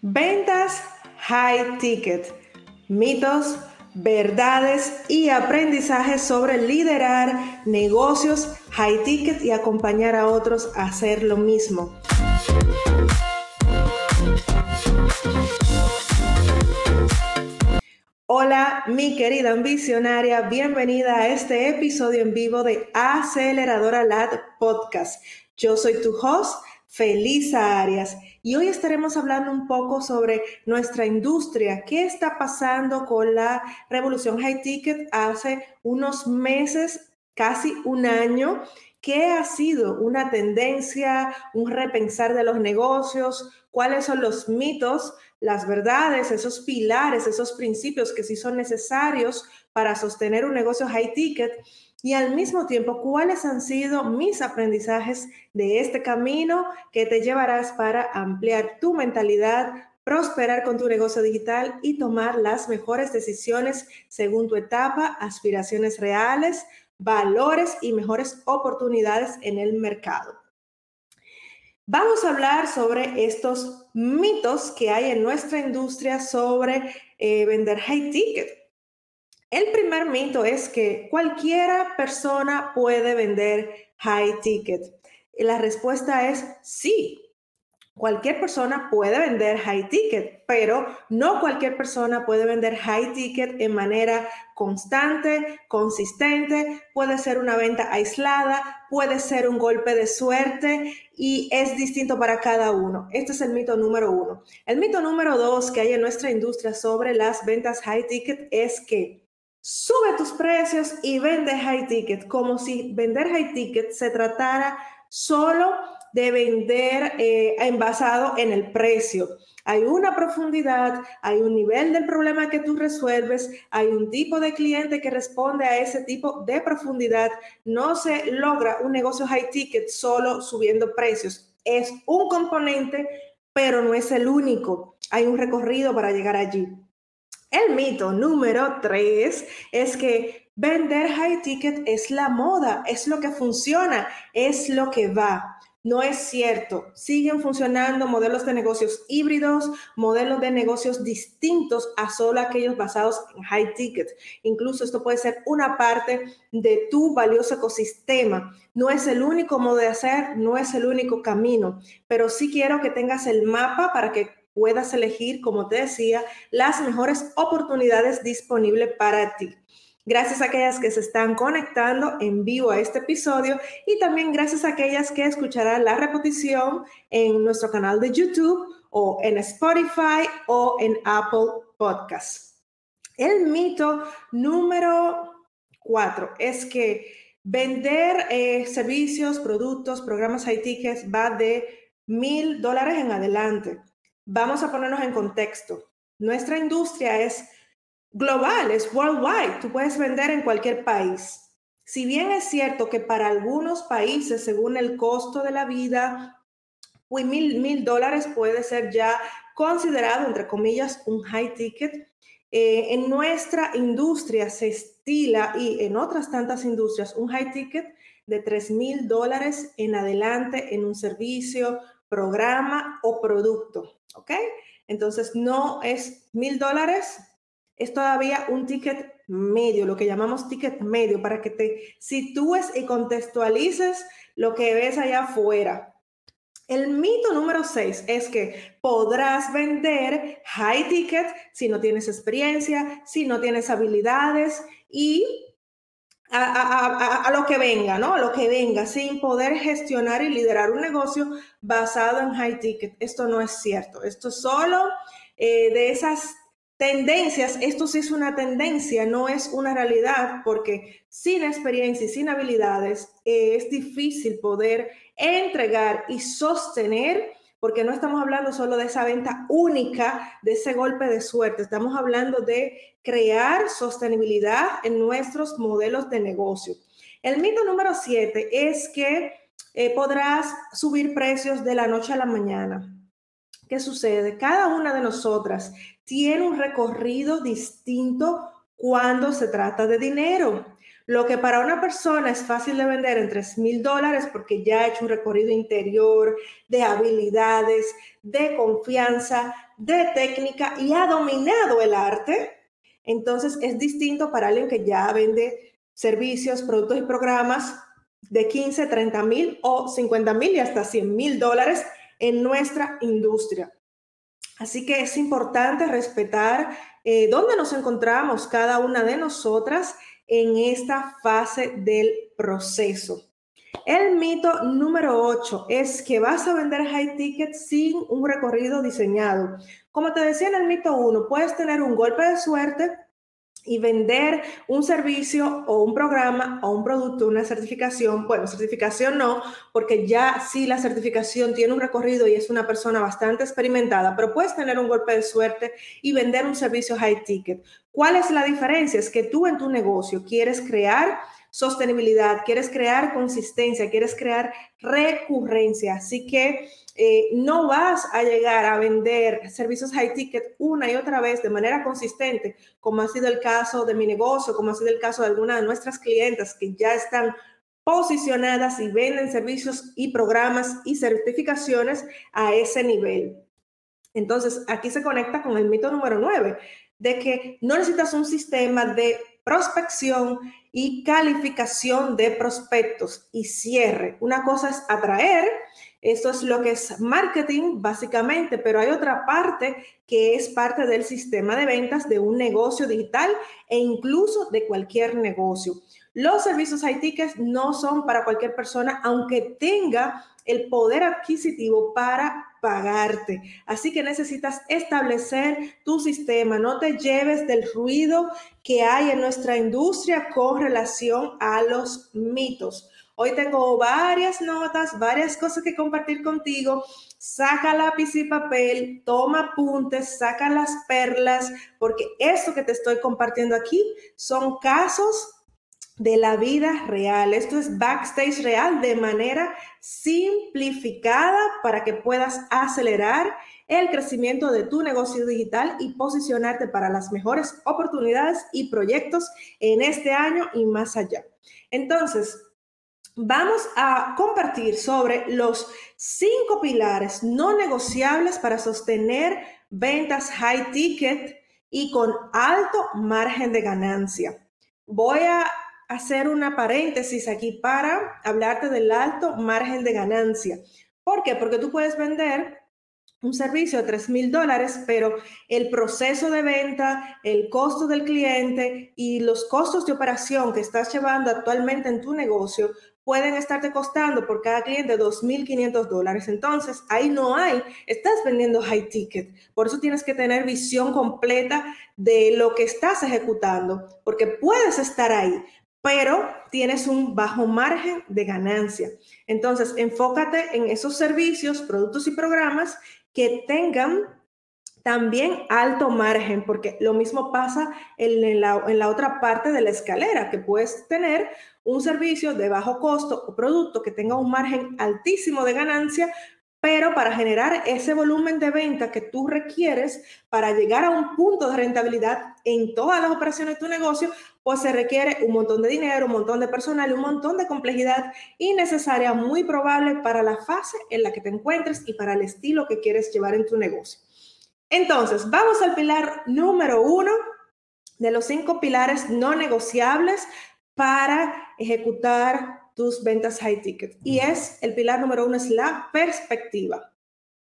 Ventas high ticket, mitos, verdades y aprendizajes sobre liderar negocios high ticket y acompañar a otros a hacer lo mismo. Hola, mi querida visionaria, bienvenida a este episodio en vivo de Aceleradora Lad Podcast. Yo soy tu host, Felisa Arias, y hoy estaremos hablando un poco sobre nuestra industria, qué está pasando con la revolución high ticket hace unos meses, casi un año, qué ha sido una tendencia, un repensar de los negocios, cuáles son los mitos, las verdades, esos pilares, esos principios que sí son necesarios para sostener un negocio high ticket y al mismo tiempo cuáles han sido mis aprendizajes de este camino que te llevarás para ampliar tu mentalidad, prosperar con tu negocio digital y tomar las mejores decisiones según tu etapa, aspiraciones reales, valores y mejores oportunidades en el mercado. Vamos a hablar sobre estos mitos que hay en nuestra industria sobre eh, vender high ticket. El primer mito es que cualquiera persona puede vender high ticket. Y la respuesta es sí. Cualquier persona puede vender high ticket, pero no cualquier persona puede vender high ticket en manera constante, consistente. Puede ser una venta aislada, puede ser un golpe de suerte y es distinto para cada uno. Este es el mito número uno. El mito número dos que hay en nuestra industria sobre las ventas high ticket es que sube tus precios y vende high ticket, como si vender high ticket se tratara solo de vender eh, envasado en el precio. Hay una profundidad, hay un nivel del problema que tú resuelves, hay un tipo de cliente que responde a ese tipo de profundidad. No se logra un negocio high ticket solo subiendo precios. Es un componente, pero no es el único. Hay un recorrido para llegar allí. El mito número tres es que vender high ticket es la moda, es lo que funciona, es lo que va. No es cierto. Siguen funcionando modelos de negocios híbridos, modelos de negocios distintos a solo aquellos basados en high ticket. Incluso esto puede ser una parte de tu valioso ecosistema. No es el único modo de hacer, no es el único camino, pero sí quiero que tengas el mapa para que puedas elegir, como te decía, las mejores oportunidades disponibles para ti. Gracias a aquellas que se están conectando en vivo a este episodio y también gracias a aquellas que escucharán la repetición en nuestro canal de YouTube o en Spotify o en Apple Podcasts. El mito número cuatro es que vender eh, servicios, productos, programas high tickets va de mil dólares en adelante. Vamos a ponernos en contexto. Nuestra industria es global, es worldwide. Tú puedes vender en cualquier país. Si bien es cierto que para algunos países, según el costo de la vida, mil, mil dólares puede ser ya considerado, entre comillas, un high ticket. Eh, en nuestra industria se estila y en otras tantas industrias un high ticket de tres mil dólares en adelante en un servicio, programa o producto. ¿ok? Entonces no es mil dólares, es todavía un ticket medio, lo que llamamos ticket medio, para que te sitúes y contextualices lo que ves allá afuera. El mito número seis es que podrás vender high ticket si no tienes experiencia, si no tienes habilidades y a, lo que venga, ¿no? A lo que venga, sin poder gestionar y liderar un negocio basado en high ticket. Esto no es cierto. Esto es solo eh, de esas tendencias. Esto sí es una tendencia, no es una realidad, porque sin experiencia y sin habilidades eh, es difícil poder entregar y sostener porque no estamos hablando solo de esa venta única, de ese golpe de suerte, estamos hablando de crear sostenibilidad en nuestros modelos de negocio. El mito número siete es que eh, podrás subir precios de la noche a la mañana. ¿Qué sucede? Cada una de nosotras tiene un recorrido distinto cuando se trata de dinero. Lo que para una persona es fácil de vender en 3 mil dólares porque ya ha hecho un recorrido interior de habilidades, de confianza, de técnica y ha dominado el arte, entonces es distinto para alguien que ya vende servicios, productos y programas de 15, 30 mil o 50 mil y hasta 100 mil dólares en nuestra industria. Así que es importante respetar eh, dónde nos encontramos cada una de nosotras en esta fase del proceso. El mito número 8 es que vas a vender high ticket sin un recorrido diseñado. Como te decía en el mito 1, puedes tener un golpe de suerte y vender un servicio o un programa o un producto, una certificación, bueno, certificación no, porque ya sí la certificación tiene un recorrido y es una persona bastante experimentada, pero puedes tener un golpe de suerte y vender un servicio high ticket. ¿Cuál es la diferencia? Es que tú en tu negocio quieres crear sostenibilidad, quieres crear consistencia, quieres crear recurrencia. Así que eh, no vas a llegar a vender servicios high ticket una y otra vez de manera consistente, como ha sido el caso de mi negocio, como ha sido el caso de algunas de nuestras clientes que ya están posicionadas y venden servicios y programas y certificaciones a ese nivel. Entonces, aquí se conecta con el mito número 9, de que no necesitas un sistema de prospección y calificación de prospectos y cierre. Una cosa es atraer, esto es lo que es marketing básicamente, pero hay otra parte que es parte del sistema de ventas de un negocio digital e incluso de cualquier negocio. Los servicios high no son para cualquier persona, aunque tenga el poder adquisitivo para pagarte. Así que necesitas establecer tu sistema. No te lleves del ruido que hay en nuestra industria con relación a los mitos. Hoy tengo varias notas, varias cosas que compartir contigo. Saca lápiz y papel, toma apuntes, saca las perlas, porque eso que te estoy compartiendo aquí son casos de la vida real. Esto es backstage real de manera simplificada para que puedas acelerar el crecimiento de tu negocio digital y posicionarte para las mejores oportunidades y proyectos en este año y más allá. Entonces, vamos a compartir sobre los cinco pilares no negociables para sostener ventas high ticket y con alto margen de ganancia. Voy a hacer una paréntesis aquí para hablarte del alto margen de ganancia. ¿Por qué? Porque tú puedes vender un servicio de 3 mil dólares, pero el proceso de venta, el costo del cliente y los costos de operación que estás llevando actualmente en tu negocio pueden estarte costando por cada cliente 2.500 dólares. Entonces, ahí no hay, estás vendiendo high ticket. Por eso tienes que tener visión completa de lo que estás ejecutando, porque puedes estar ahí, pero tienes un bajo margen de ganancia. Entonces, enfócate en esos servicios, productos y programas que tengan también alto margen, porque lo mismo pasa en la, en la, otra parte de la escalera, que puedes tener un servicio de bajo costo o producto que tenga un margen altísimo de ganancia, pero para generar ese volumen de venta que tú requieres para llegar a un punto de rentabilidad en todas las operaciones de tu negocio, pues se requiere un montón de dinero, un montón de personal, un montón de complejidad innecesaria, muy probable para la fase en la que te encuentres y para el estilo que quieres llevar en tu negocio. Entonces, vamos al pilar número uno de los cinco pilares no negociables para ejecutar tus ventas high ticket. Y es, el pilar número uno es la perspectiva.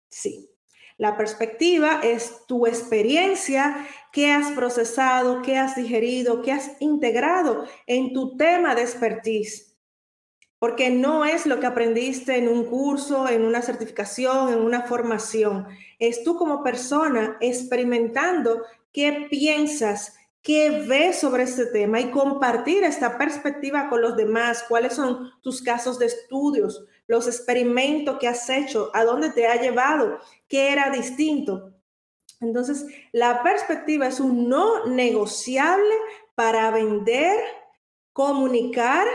Sí, la perspectiva es tu experiencia, qué has procesado, qué has digerido, qué has integrado en tu tema de expertise. Porque no es lo que aprendiste en un curso, en una certificación, en una formación. Es tú como persona experimentando qué piensas, qué ves sobre este tema y compartir esta perspectiva con los demás, cuáles son tus casos de estudios, los experimentos que has hecho, a dónde te ha llevado, qué era distinto. Entonces, la perspectiva es un no negociable para vender, comunicar,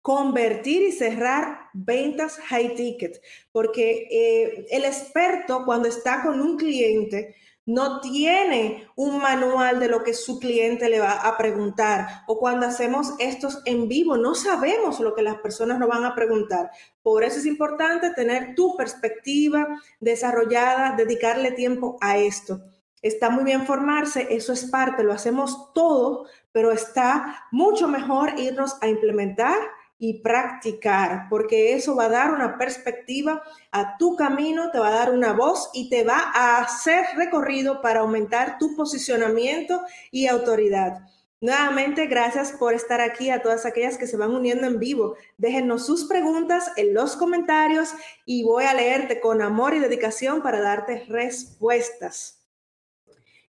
convertir y cerrar ventas high ticket, porque eh, el experto cuando está con un cliente, no tiene un manual de lo que su cliente le va a preguntar. O cuando hacemos estos en vivo, no sabemos lo que las personas nos van a preguntar. Por eso es importante tener tu perspectiva desarrollada, dedicarle tiempo a esto. Está muy bien formarse, eso es parte, lo hacemos todo, pero está mucho mejor irnos a implementar y practicar, porque eso va a dar una perspectiva a tu camino, te va a dar una voz y te va a hacer recorrido para aumentar tu posicionamiento y autoridad. Nuevamente, gracias por estar aquí a todas aquellas que se van uniendo en vivo. Déjenos sus preguntas en los comentarios y voy a leerte con amor y dedicación para darte respuestas.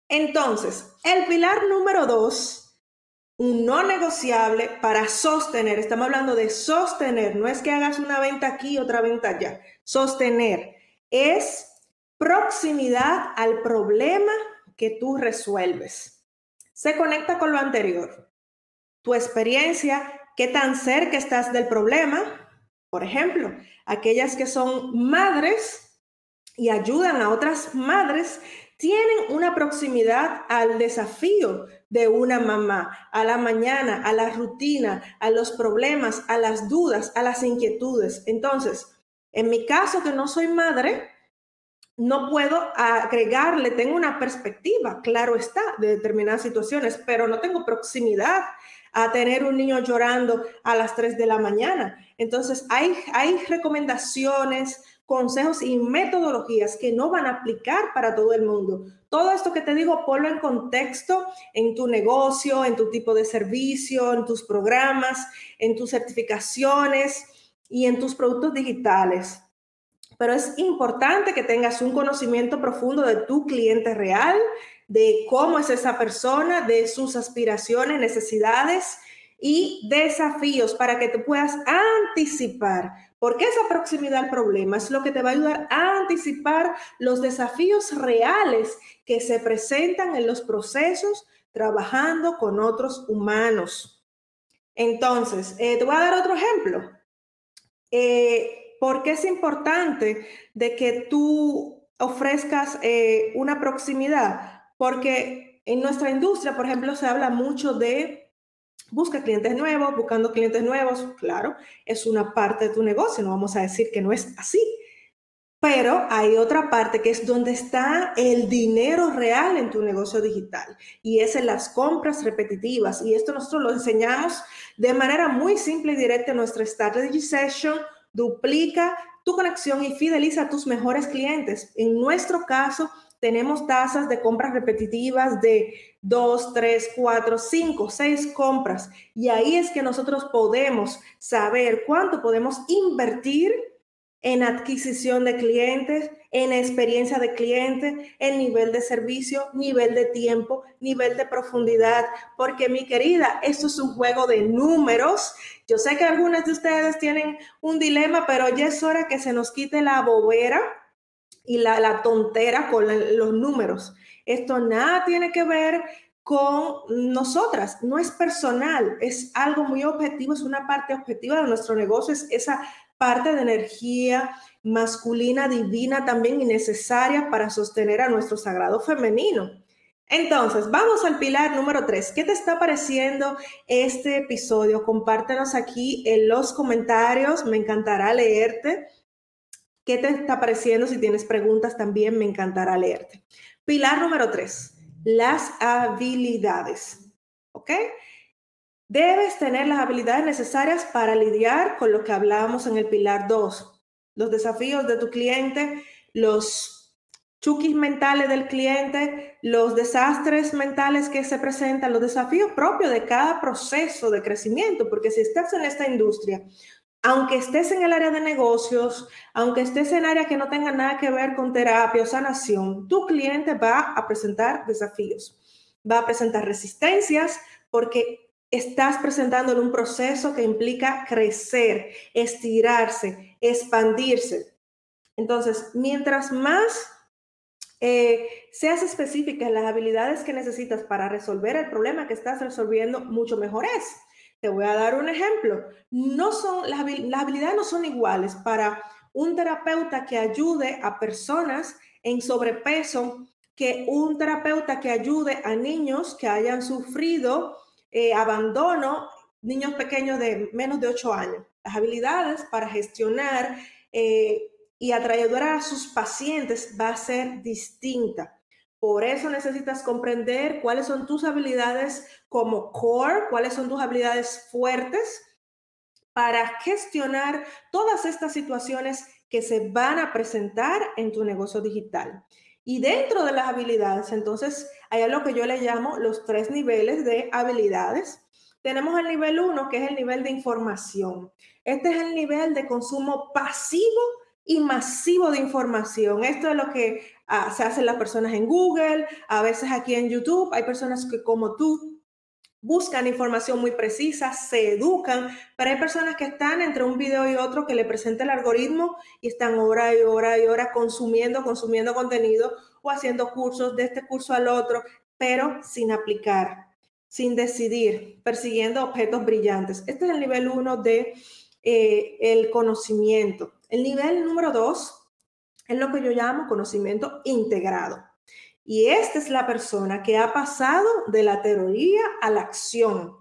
Entonces, el pilar número dos un no negociable para sostener. Estamos hablando de sostener. No es que hagas una venta aquí y otra venta allá. Sostener es proximidad al problema que tú resuelves. Se conecta con lo anterior. Tu experiencia, qué tan cerca estás del problema. Por ejemplo, aquellas que son madres y ayudan a otras madres tienen una proximidad al desafío de una mamá, a la mañana, a la rutina, a los problemas, a las dudas, a las inquietudes. Entonces, en mi caso que no soy madre, no puedo agregarle, tengo una perspectiva, claro está, de determinadas situaciones, pero no tengo proximidad a tener un niño llorando a las 3 de la mañana. Entonces, hay, hay recomendaciones, consejos y metodologías que no van a aplicar para todo el mundo. Todo esto que te digo, ponlo en contexto en tu negocio, en tu tipo de servicio, en tus programas, en tus certificaciones y en tus productos digitales. Pero es importante que tengas un conocimiento profundo de tu cliente real, de cómo es esa persona, de sus aspiraciones, necesidades y desafíos para que te puedas anticipar porque esa proximidad al problema es lo que te va a ayudar a anticipar los desafíos reales que se presentan en los procesos trabajando con otros humanos. Entonces, eh, te voy a dar otro ejemplo. Eh, ¿Por qué es importante de que tú ofrezcas eh, una proximidad? Porque en nuestra industria, por ejemplo, se habla mucho de busca clientes nuevos, buscando clientes nuevos, claro, es una parte de tu negocio, no vamos a decir que no es así. Pero hay otra parte que es donde está el dinero real en tu negocio digital y es en las compras repetitivas. Y esto nosotros lo enseñamos de manera muy simple y directa en nuestra Strategy Session. Duplica tu conexión y fideliza a tus mejores clientes. En nuestro caso, tenemos tasas de compras repetitivas de dos, tres, cuatro, cinco, seis compras. Y ahí es que nosotros podemos saber cuánto podemos invertir en adquisición de clientes, en experiencia de cliente, en nivel de servicio, nivel de tiempo, nivel de profundidad. Porque mi querida, esto es un juego de números. Yo sé que algunas de ustedes tienen un dilema, pero ya es hora que se nos quite la bobera y la, tontera con los números. Esto nada tiene que ver con nosotras, no es personal, es algo muy objetivo, es una parte objetiva de nuestro negocio, es esa parte de energía masculina, divina también y necesaria para sostener a nuestro sagrado femenino. Entonces, vamos al pilar número tres. ¿Qué te está pareciendo este episodio? Compártenos aquí en los comentarios, me encantará leerte. ¿Qué te está pareciendo? Si tienes preguntas también me encantará leerte. Pilar número tres, las habilidades. ¿Ok? Debes tener las habilidades necesarias para lidiar con lo que hablábamos en el pilar 2, los desafíos de tu cliente, los chukis mentales del cliente, los desastres mentales que se presentan, los desafíos propios de cada proceso de crecimiento, porque si estás en esta industria, aunque estés en el área de negocios, aunque estés en área que no tenga nada que ver con terapia o sanación, tu cliente va a presentar desafíos, va a presentar resistencias porque estás presentando en un proceso que implica crecer, estirarse, expandirse. Entonces, mientras más eh, seas específica en las habilidades que necesitas para resolver el problema que estás resolviendo, mucho mejor es. Te voy a dar un ejemplo. No son, las, habilidades no son iguales para un terapeuta que ayude a personas en sobrepeso que un terapeuta que ayude a niños que hayan sufrido eh, abandono, niños pequeños de menos de 8 años. Las habilidades para gestionar eh, y atraer a sus pacientes va a ser distinta. Por eso necesitas comprender cuáles son tus habilidades como core, cuáles son tus habilidades fuertes para gestionar todas estas situaciones que se van a presentar en tu negocio digital. Y dentro de las habilidades, entonces, hay algo que yo le llamo los tres niveles de habilidades. Tenemos el nivel uno, que es el nivel de información. Este es el nivel de consumo pasivo y masivo de información. Esto es lo que ah, se hacen las personas en Google, a veces aquí en YouTube. Hay personas que como tú buscan información muy precisa, se educan, pero hay personas que están entre un video y otro que le presenta el algoritmo y están hora y hora y hora consumiendo, consumiendo contenido o haciendo cursos de este curso al otro, pero sin aplicar, sin decidir, persiguiendo objetos brillantes. Este es el nivel uno de eh, el conocimiento. El nivel número dos es lo que yo llamo conocimiento integrado. Y esta es la persona que ha pasado de la teoría a la acción.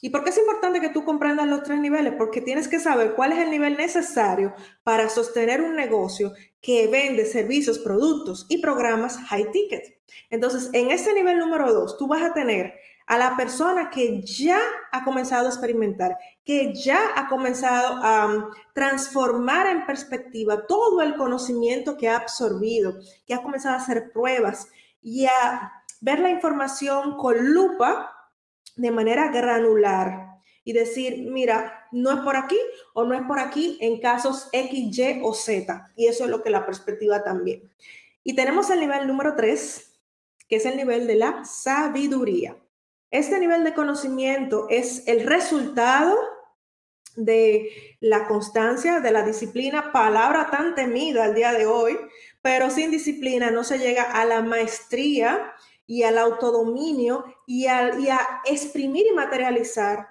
¿Y por qué es importante que tú comprendas los tres niveles? Porque tienes que saber cuál es el nivel necesario para sostener un negocio que vende servicios, productos y programas high ticket. Entonces, en este nivel número dos, tú vas a tener a la persona que ya ha comenzado a experimentar, que ya ha comenzado a um, transformar en perspectiva todo el conocimiento que ha absorbido, que ha comenzado a hacer pruebas y a ver la información con lupa de manera granular y decir, mira, no es por aquí o no es por aquí en casos X, Y o Z. Y eso es lo que la perspectiva también. Y tenemos el nivel número 3, que es el nivel de la sabiduría. Este nivel de conocimiento es el resultado de la constancia, de la disciplina, palabra tan temida al día de hoy, pero sin disciplina no se llega a la maestría y al autodominio y, y a exprimir y materializar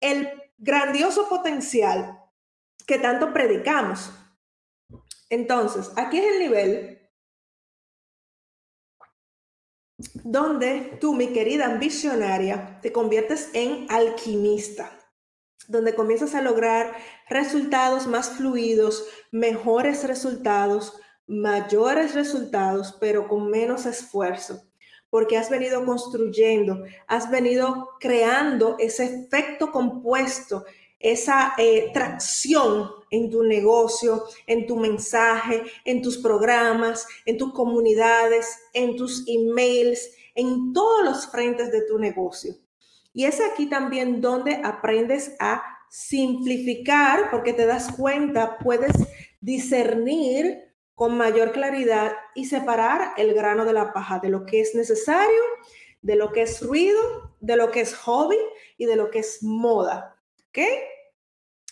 el grandioso potencial que tanto predicamos. Entonces, aquí es el nivel donde tú, mi querida visionaria, te conviertes en alquimista, donde comienzas a lograr resultados más fluidos, mejores resultados, mayores resultados, pero con menos esfuerzo, porque has venido construyendo, has venido creando ese efecto compuesto esa eh, tracción en tu negocio, en tu mensaje, en tus programas, en tus comunidades, en tus emails, en todos los frentes de tu negocio. Y es aquí también donde aprendes a simplificar, porque te das cuenta, puedes discernir con mayor claridad y separar el grano de la paja de lo que es necesario, de lo que es ruido, de lo que es hobby y de lo que es moda. ¿Ok?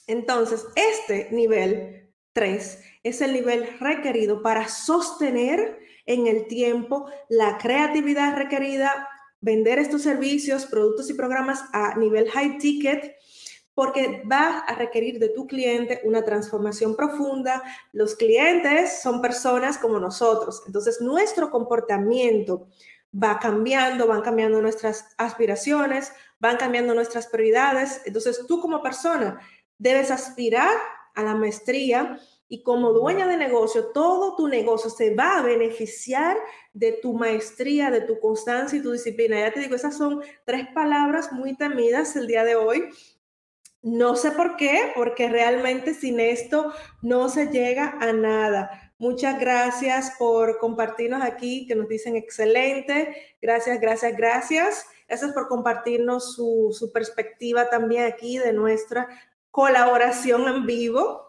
Entonces, este nivel 3 es el nivel requerido para sostener en el tiempo la creatividad requerida, vender estos servicios, productos y programas a nivel high ticket, porque va a requerir de tu cliente una transformación profunda. Los clientes son personas como nosotros, entonces nuestro comportamiento va cambiando, van cambiando nuestras aspiraciones, van cambiando nuestras prioridades. Entonces tú como persona Debes aspirar a la maestría y como dueña de negocio, todo tu negocio se va a beneficiar de tu maestría, de tu constancia y tu disciplina. Ya te digo, esas son tres palabras muy temidas el día de hoy. No sé por qué, porque realmente sin esto no se llega a nada. Muchas gracias por compartirnos aquí, que nos dicen excelente. Gracias, gracias, gracias. Gracias por compartirnos su, su perspectiva también aquí de nuestra colaboración en vivo.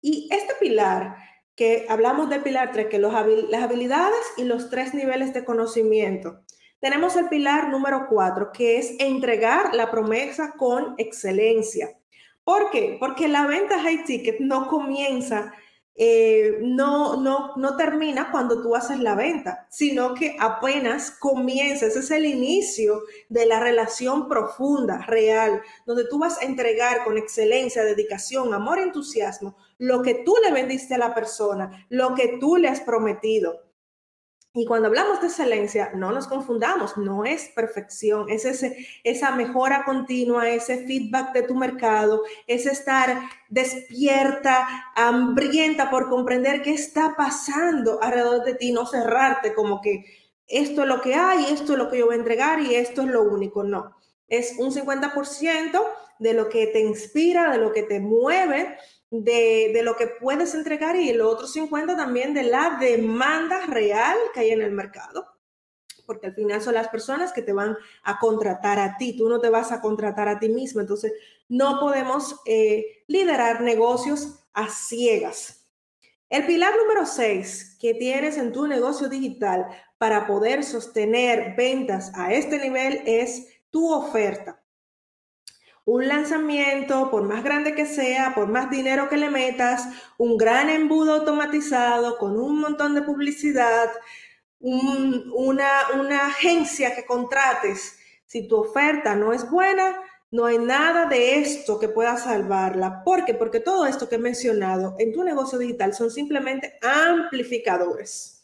Y este pilar, que hablamos del pilar 3, que los, las habilidades y los tres niveles de conocimiento. Tenemos el pilar número 4, que es entregar la promesa con excelencia. ¿Por qué? Porque la venta high ticket no comienza eh, no, no, no termina cuando tú haces la venta, sino que apenas comienza, ese es el inicio de la relación profunda, real, donde tú vas a entregar con excelencia, dedicación, amor, entusiasmo, lo que tú le vendiste a la persona, lo que tú le has prometido. Y cuando hablamos de excelencia, no nos confundamos, no es perfección, es ese, esa mejora continua, ese feedback de tu mercado, es estar despierta, hambrienta por comprender qué está pasando alrededor de ti, no cerrarte como que esto es lo que hay, esto es lo que yo voy a entregar y esto es lo único, no. Es un 50% de lo que te inspira, de lo que te mueve, de, lo que puedes entregar y el otro 50 también de la demanda real que hay en el mercado. Porque al final son las personas que te van a contratar a ti, tú no te vas a contratar a ti mismo. Entonces, no podemos eh, liderar negocios a ciegas. El pilar número 6 que tienes en tu negocio digital para poder sostener ventas a este nivel es tu oferta un lanzamiento, por más grande que sea, por más dinero que le metas, un gran embudo automatizado con un montón de publicidad, una, una agencia que contrates, si tu oferta no es buena, no hay nada de esto que pueda salvarla. ¿Por qué? Porque todo esto que he mencionado en tu negocio digital son simplemente amplificadores.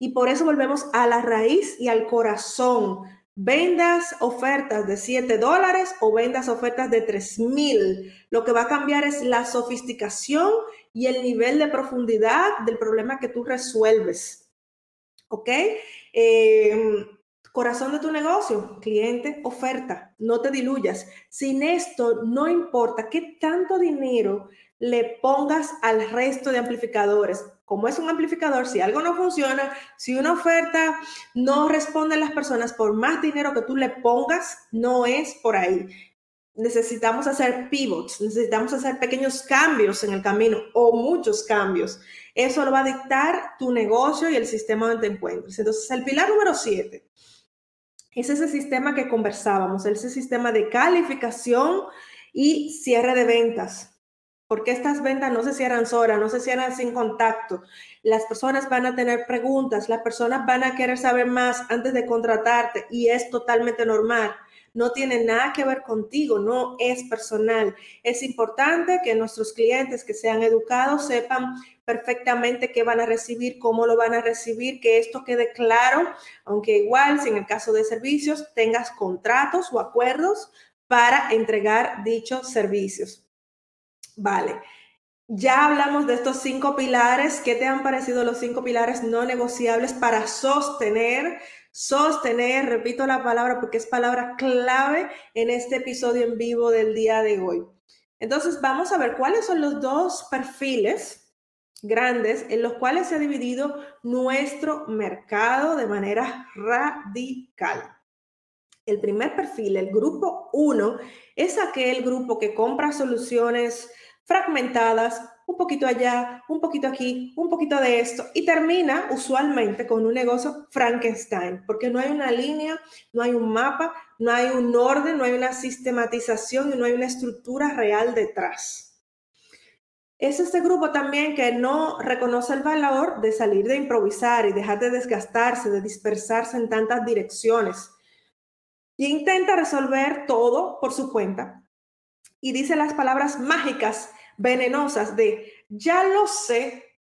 Y por eso volvemos a la raíz y al corazón vendas ofertas de 7 dólares o vendas ofertas de 3 mil. Lo que va a cambiar es la sofisticación y el nivel de profundidad del problema que tú resuelves. ¿Ok? Em, corazón de tu negocio, cliente, oferta, no te diluyas. Sin esto, no importa qué tanto dinero le pongas al resto de amplificadores como es un amplificador, si algo no funciona, si una oferta no responde a las personas por más dinero que tú le pongas, no es por ahí. Necesitamos hacer pivots, necesitamos hacer pequeños cambios en el camino o muchos cambios. Eso lo va a dictar tu negocio y el sistema donde te encuentres. Entonces, el pilar número 7 es ese sistema que conversábamos, ese sistema de calificación y cierre de ventas porque estas ventas no se cierran solas, no se cierran sin contacto. Las personas van a tener preguntas, las personas van a querer saber más antes de contratarte y es totalmente normal. No tiene nada que ver contigo, no es personal. Es importante que nuestros clientes que sean educados sepan perfectamente qué van a recibir, cómo lo van a recibir, que esto quede claro, aunque igual si en el caso de servicios tengas contratos o acuerdos para entregar dichos servicios. Vale. Ya hablamos de estos cinco pilares. ¿Qué te han parecido los cinco pilares no negociables para sostener? Sostener, repito la palabra porque es palabra clave en este episodio en vivo del día de hoy. Entonces, vamos a ver cuáles son los dos perfiles grandes en los cuales se ha dividido nuestro mercado de manera radical. El primer perfil, el grupo 1, es aquel grupo que compra soluciones fragmentadas, un poquito allá, un poquito aquí, un poquito de esto, y termina usualmente con un negocio Frankenstein, porque no hay una línea, no hay un mapa, no hay un orden, no hay una sistematización y no hay una estructura real detrás. Es este grupo también que no reconoce el valor de salir de improvisar y dejar de desgastarse, de dispersarse en tantas direcciones. Y intenta resolver todo por su cuenta. Y dice las palabras mágicas venenosas de ya lo sé.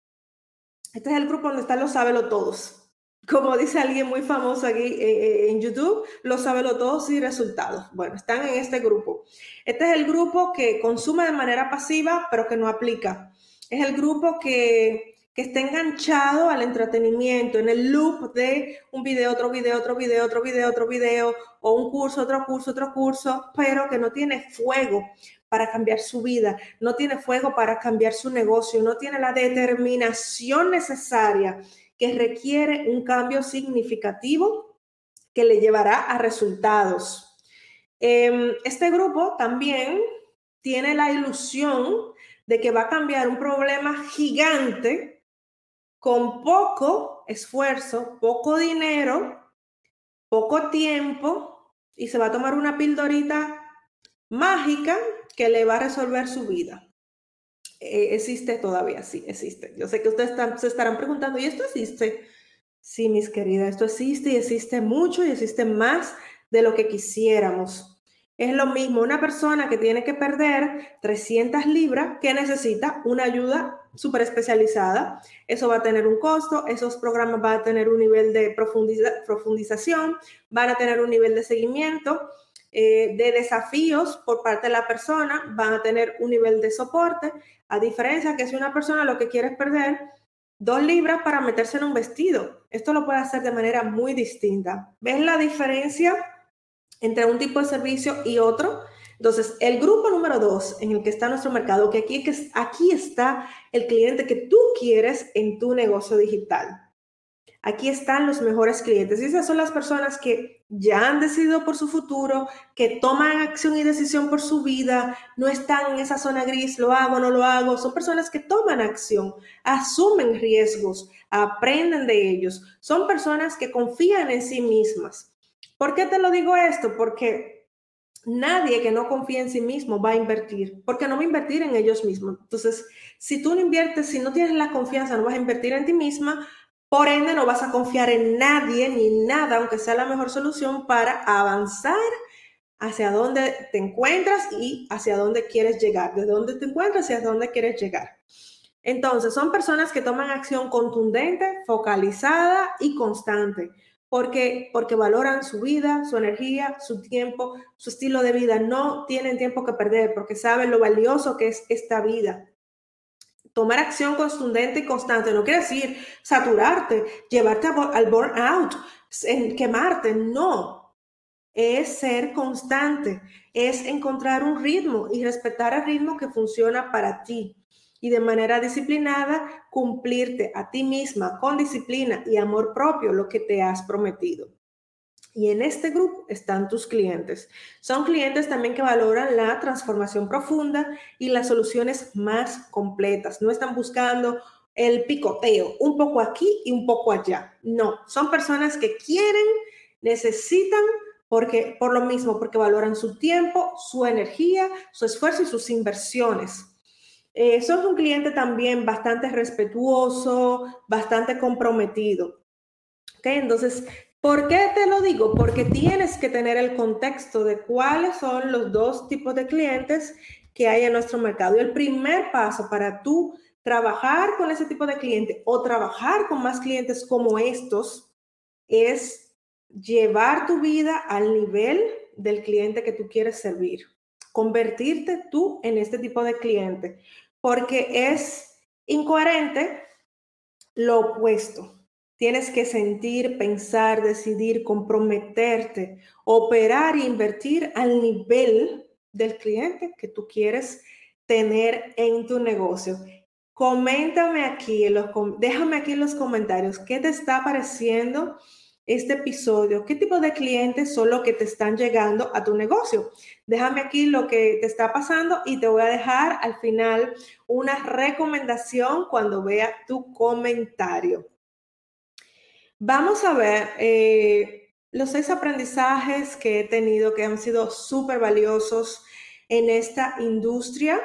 Este es el grupo donde están los sábelo todos. Como dice alguien muy famoso aquí eh, eh, en YouTube, los sábelo todos y resultados. Bueno, están en este grupo. Este es el grupo que consume de manera pasiva, pero que no aplica. Es el grupo que, que está enganchado al entretenimiento, en el loop de un video, otro video, otro video, otro video, otro video, o un curso, otro curso, otro curso, pero que no tiene fuego para cambiar su vida, no tiene fuego para cambiar su negocio, no tiene la determinación necesaria que requiere un cambio significativo que le llevará a resultados. Em, este grupo también tiene la ilusión de que va a cambiar un problema gigante con poco esfuerzo, poco dinero, poco tiempo y se va a tomar una pildorita mágica que le va a resolver su vida. Eh, existe todavía, sí, existe. Yo sé que ustedes se estarán preguntando, ¿y esto existe? Sí, mis queridas, esto existe y existe mucho y existe más de lo que quisiéramos. Es lo mismo una persona que tiene que perder 300 libras que necesita una ayuda súper especializada. Eso va a tener un costo, esos programas van a tener un nivel de profundización, van a tener un nivel de seguimiento, eh, de desafíos por parte de la persona, van a tener un nivel de soporte, a diferencia que si una persona lo que quiere es perder dos libras para meterse en un vestido, esto lo puede hacer de manera muy distinta. ¿Ves la diferencia? entre un tipo de servicio y otro. Entonces, el grupo número dos en el que está nuestro mercado, que aquí, que aquí está el cliente que tú quieres en tu negocio digital. Aquí están los mejores clientes. Y esas son las personas que ya han decidido por su futuro, que toman acción y decisión por su vida, no están en esa zona gris, lo hago, no lo hago. Son personas que toman acción, asumen riesgos, aprenden de ellos. Son personas que confían en sí mismas. ¿Por qué te lo digo esto? Porque nadie que no confía en sí mismo va a invertir, porque no va a invertir en ellos mismos. Entonces, si tú no inviertes, si no tienes la confianza, no vas a invertir en ti misma, por ende no vas a confiar en nadie ni nada, aunque sea la mejor solución para avanzar hacia dónde te encuentras y hacia dónde quieres llegar, de dónde te encuentras y hacia dónde quieres llegar. Entonces, son personas que toman acción contundente, focalizada y constante porque, porque valoran su vida, su energía, su tiempo, su estilo de vida. No tienen tiempo que perder porque saben lo valioso que es esta vida. Tomar acción contundente y constante no quiere decir saturarte, llevarte al burnout, quemarte, no. Es ser constante, es encontrar un ritmo y respetar el ritmo que funciona para ti y de manera disciplinada cumplirte a ti misma con disciplina y amor propio lo que te has prometido. Y en este grupo están tus clientes. Son clientes también que valoran la transformación profunda y las soluciones más completas. No están buscando el picoteo, un poco aquí y un poco allá. No, son personas que quieren, necesitan porque por lo mismo, porque valoran su tiempo, su energía, su esfuerzo y sus inversiones. Eh, sos un cliente también bastante respetuoso, bastante comprometido. ¿Okay? Entonces, ¿por qué te lo digo? Porque tienes que tener el contexto de cuáles son los dos tipos de clientes que hay en nuestro mercado. Y el primer paso para tú trabajar con ese tipo de cliente o trabajar con más clientes como estos es llevar tu vida al nivel del cliente que tú quieres servir, convertirte tú en este tipo de cliente porque es incoherente lo opuesto. Tienes que sentir, pensar, decidir, comprometerte, operar e invertir al nivel del cliente que tú quieres tener en tu negocio. Coméntame aquí, déjame aquí en los comentarios qué te está pareciendo este episodio, qué tipo de clientes son los que te están llegando a tu negocio. Déjame aquí lo que te está pasando y te voy a dejar al final una recomendación cuando vea tu comentario. Vamos a ver eh, los seis aprendizajes que he tenido que han sido súper valiosos en esta industria.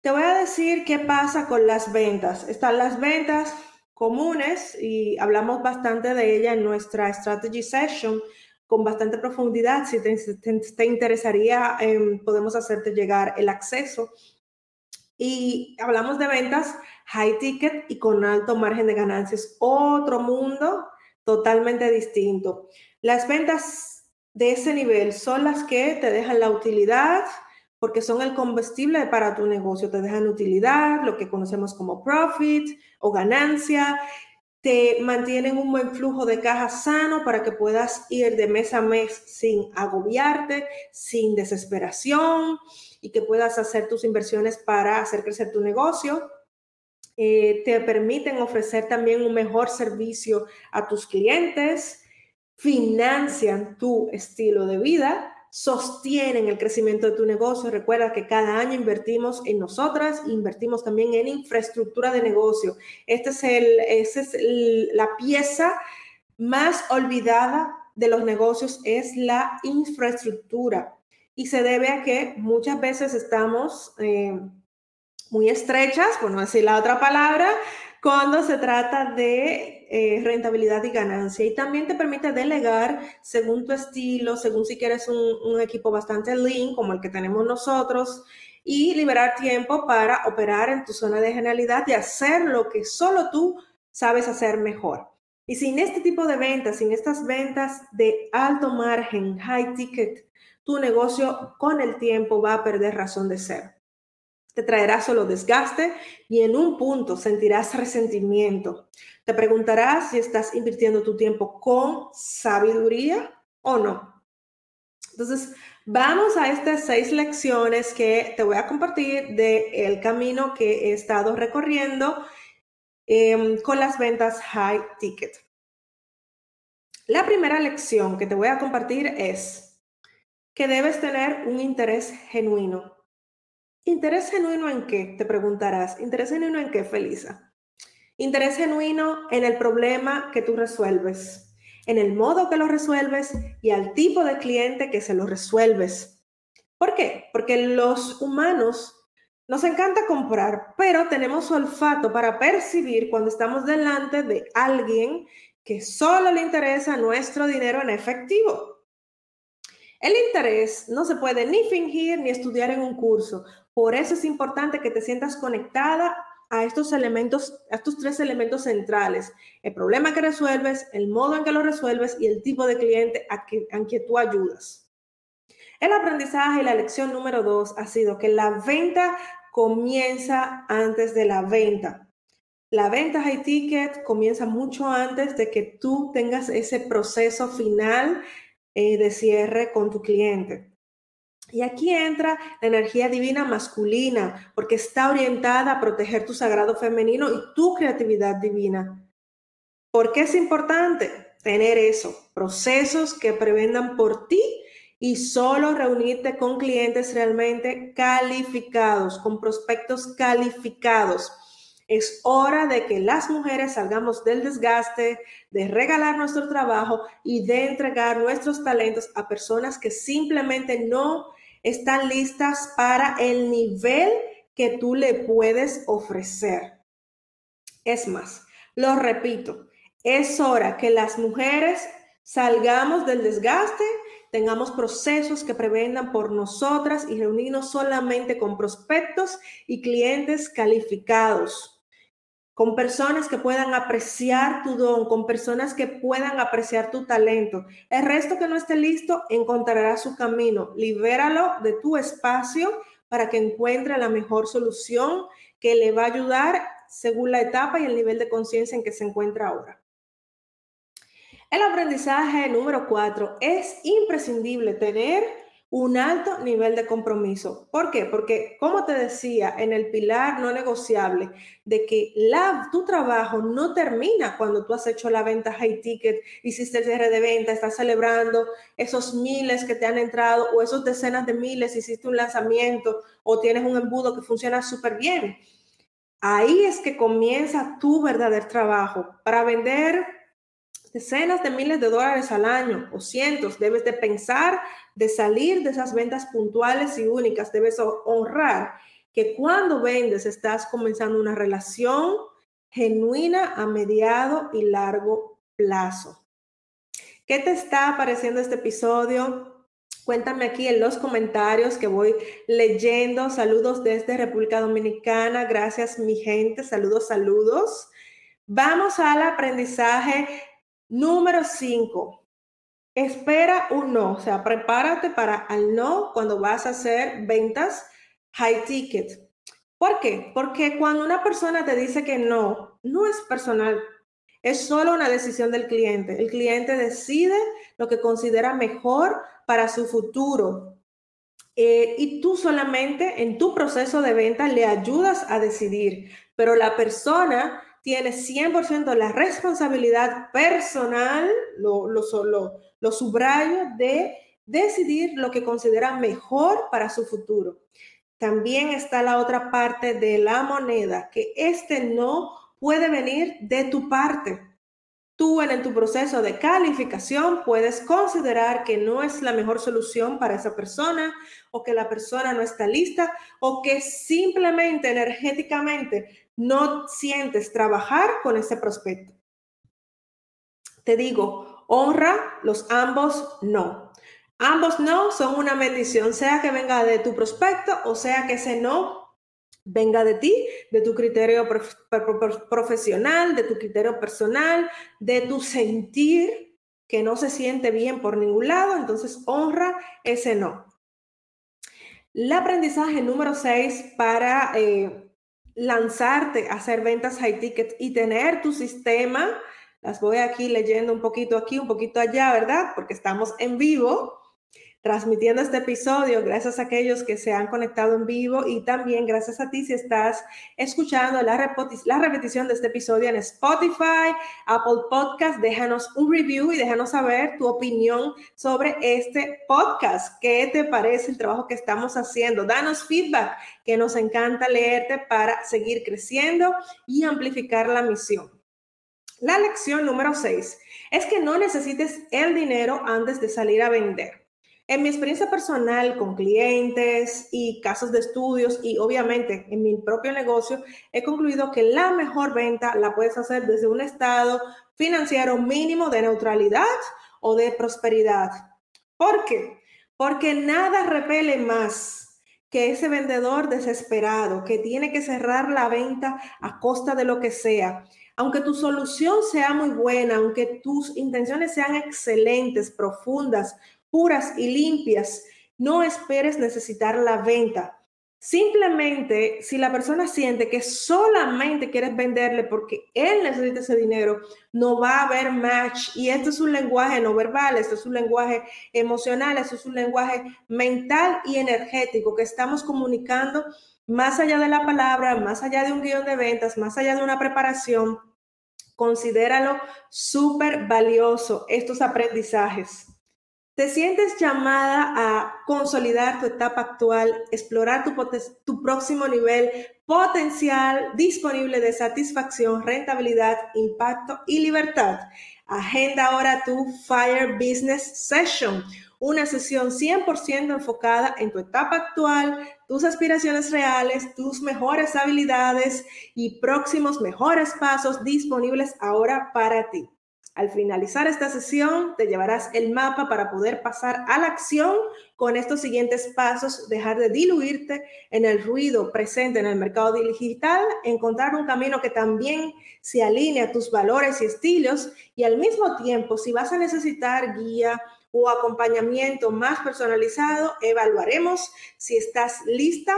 Te voy a decir qué pasa con las ventas. Están las ventas comunes y hablamos bastante de ella en nuestra strategy session con bastante profundidad. Si te, interesaría, em, podemos hacerte llegar el acceso. Y hablamos de ventas high ticket y con alto margen de ganancias. Otro mundo totalmente distinto. Las ventas de ese nivel son las que te dejan la utilidad, porque son el combustible para tu negocio. Te dejan utilidad, lo que conocemos como profit o ganancia. Te mantienen un buen flujo de caja sano para que puedas ir de mes a mes sin agobiarte, sin desesperación y que puedas hacer tus inversiones para hacer crecer tu negocio. Eh, te permiten ofrecer también un mejor servicio a tus clientes, financian tu estilo de vida sostienen el crecimiento de tu negocio. Recuerda que cada año invertimos en nosotras, invertimos también en infraestructura de negocio. Esta es, el, es la pieza más olvidada de los negocios, es la infraestructura. Y se debe a que muchas veces estamos eh, muy estrechas, por no decir la otra palabra, cuando se trata de eh, rentabilidad y ganancia. Y también te permite delegar según tu estilo, según si quieres un, un equipo bastante lean como el que tenemos nosotros y liberar tiempo para operar en tu zona de genialidad y hacer lo que solo tú sabes hacer mejor. Y sin este tipo de ventas, sin estas ventas de alto margen, high ticket, tu negocio con el tiempo va a perder razón de ser. Te traerá solo desgaste y en un punto sentirás resentimiento. Te preguntarás si estás invirtiendo tu tiempo con sabiduría o no. Entonces, vamos a estas seis lecciones que te voy a compartir del el camino que he estado recorriendo Em, con las ventas high ticket. La primera lección que te voy a compartir es que debes tener un interés genuino. ¿Interés genuino en qué? Te preguntarás. ¿Interés genuino en qué, Felisa? Interés genuino en el problema que tú resuelves, en el modo que lo resuelves y al tipo de cliente que se lo resuelves. ¿Por qué? Porque los humanos nos encanta comprar, pero tenemos olfato para percibir cuando estamos delante de alguien que solo le interesa nuestro dinero en efectivo. El interés no se puede ni fingir ni estudiar en un curso. Por eso es importante que te sientas conectada a estos elementos, a estos tres elementos centrales. El problema que resuelves, el modo en que lo resuelves y el tipo de cliente a, que, tú ayudas. El aprendizaje y la lección número dos ha sido que la venta comienza antes de la venta. La venta high ticket comienza mucho antes de que tú tengas ese proceso final eh, de cierre con tu cliente. Y aquí entra la energía divina masculina, porque está orientada a proteger tu sagrado femenino y tu creatividad divina. ¿Por qué es importante tener eso? Procesos que prevendan por ti y solo reunirte con clientes realmente calificados, con prospectos calificados. Es hora de que las mujeres salgamos del desgaste, de regalar nuestro trabajo y de entregar nuestros talentos a personas que simplemente no están listas para el nivel que tú le puedes ofrecer. Es más, lo repito, es hora que las mujeres salgamos del desgaste tengamos procesos que prevendan por nosotras y reunirnos solamente con prospectos y clientes calificados, con personas que puedan apreciar tu don, con personas que puedan apreciar tu talento. El resto que no esté listo encontrará su camino. Libéralo de tu espacio para que encuentre la mejor solución que le va a ayudar según la etapa y el nivel de conciencia en que se encuentra ahora. El aprendizaje número cuatro, es imprescindible tener un alto nivel de compromiso. ¿Por qué? Porque, como te decía, en el pilar no negociable de que la, tu trabajo no termina cuando tú has hecho la venta high ticket, hiciste el cierre de venta, estás celebrando esos miles que te han entrado o esos decenas de miles, hiciste un lanzamiento o tienes un embudo que funciona súper bien. Ahí es que comienza tu verdadero trabajo para vender decenas de miles de dólares al año o cientos, debes de pensar de salir de esas ventas puntuales y únicas, debes honrar que cuando vendes estás comenzando una relación genuina a mediado y largo plazo. ¿Qué te está pareciendo este episodio? Cuéntame aquí en los comentarios que voy leyendo. Saludos desde República Dominicana. Gracias mi gente. Saludos, saludos. Vamos al aprendizaje Número 5. Espera un no, o sea, prepárate para al no cuando vas a hacer ventas high ticket. ¿Por qué? Porque cuando una persona te dice que no, no es personal, es solo una decisión del cliente. El cliente decide lo que considera mejor para su futuro. Eh, y tú solamente en tu proceso de venta le ayudas a decidir, pero la persona tiene 100% la responsabilidad personal, lo, lo, lo subrayo, de decidir lo que considera mejor para su futuro. También está la otra parte de la moneda, que este no puede venir de tu parte. Tú en tu proceso de calificación puedes considerar que no es la mejor solución para esa persona o que la persona no está lista o que simplemente energéticamente no sientes trabajar con ese prospecto. te digo, honra los ambos no. Ambos no son una bendición, sea que venga de tu prospecto o sea que ese no venga de ti, de tu criterio profesional, de tu criterio personal, de tu sentir que no se siente bien por ningún lado, entonces honra ese no. El aprendizaje número 6 para eh, lanzarte a hacer ventas high ticket y tener tu sistema, las voy aquí leyendo un poquito aquí, un poquito allá, ¿verdad? Porque estamos en vivo transmitiendo este episodio, gracias a aquellos que se han conectado en vivo y también gracias a ti si estás escuchando la, repetición de este episodio en Spotify, Apple Podcast, déjanos un review y déjanos saber tu opinión sobre este podcast. ¿Qué te parece el trabajo que estamos haciendo? Danos feedback, que nos encanta leerte para seguir creciendo y amplificar la misión. La lección número 6 es que no necesites el dinero antes de salir a vender. En mi experiencia personal con clientes y casos de estudios y obviamente en mi propio negocio, he concluido que la mejor venta la puedes hacer desde un estado financiero mínimo de neutralidad o de prosperidad. ¿Por qué? Porque nada repele más que ese vendedor desesperado que tiene que cerrar la venta a costa de lo que sea. Aunque tu solución sea muy buena, aunque tus intenciones sean excelentes, profundas, puras y limpias. No esperes necesitar la venta. Simplemente, si la persona siente que solamente quieres venderle porque él necesita ese dinero, no va a haber match. Y esto es un lenguaje no verbal, esto es un lenguaje emocional, esto es un lenguaje mental y energético que estamos comunicando más allá de la palabra, más allá de un guion de ventas, más allá de una preparación. Considéralo súper valioso estos aprendizajes. ¿Te sientes llamada a consolidar tu etapa actual, explorar tu, tu, próximo nivel potencial disponible de satisfacción, rentabilidad, impacto y libertad? Agenda ahora tu Fire Business Session, una sesión 100% enfocada en tu etapa actual, tus aspiraciones reales, tus mejores habilidades y próximos mejores pasos disponibles ahora para ti. Al finalizar esta sesión, te llevarás el mapa para poder pasar a la acción con estos siguientes pasos, dejar de diluirte en el ruido presente en el mercado digital, encontrar un camino que también se alinee a tus valores y estilos y al mismo tiempo, si vas a necesitar guía o acompañamiento más personalizado, evaluaremos si estás lista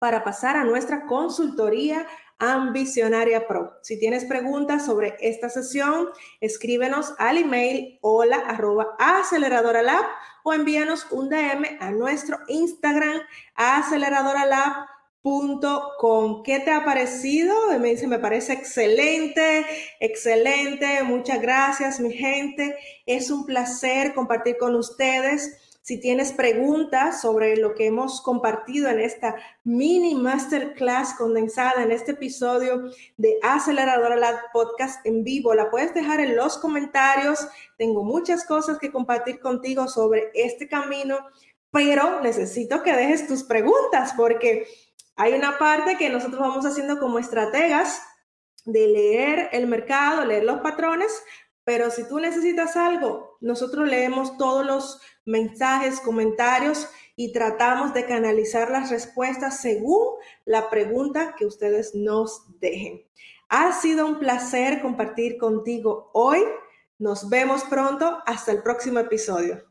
para pasar a nuestra consultoría Ambicionaria Pro. Si tienes preguntas sobre esta sesión, escríbenos al email hola arroba aceleradoralab o envíanos un DM a nuestro Instagram aceleradoralab.com. ¿Qué te ha parecido? Me dice, me parece excelente, excelente. Muchas gracias, mi gente. Es un placer compartir con ustedes. Si tienes preguntas sobre lo que hemos compartido en esta mini masterclass condensada en este episodio de Aceleradora Lab Podcast en vivo, la puedes dejar en los comentarios. Tengo muchas cosas que compartir contigo sobre este camino, pero necesito que dejes tus preguntas porque hay una parte que nosotros vamos haciendo como estrategas de leer el mercado, leer los patrones, pero si tú necesitas algo, nosotros leemos todos los mensajes, comentarios y tratamos de canalizar las respuestas según la pregunta que ustedes nos dejen. Ha sido un placer compartir contigo hoy. Nos vemos pronto. Hasta el próximo episodio.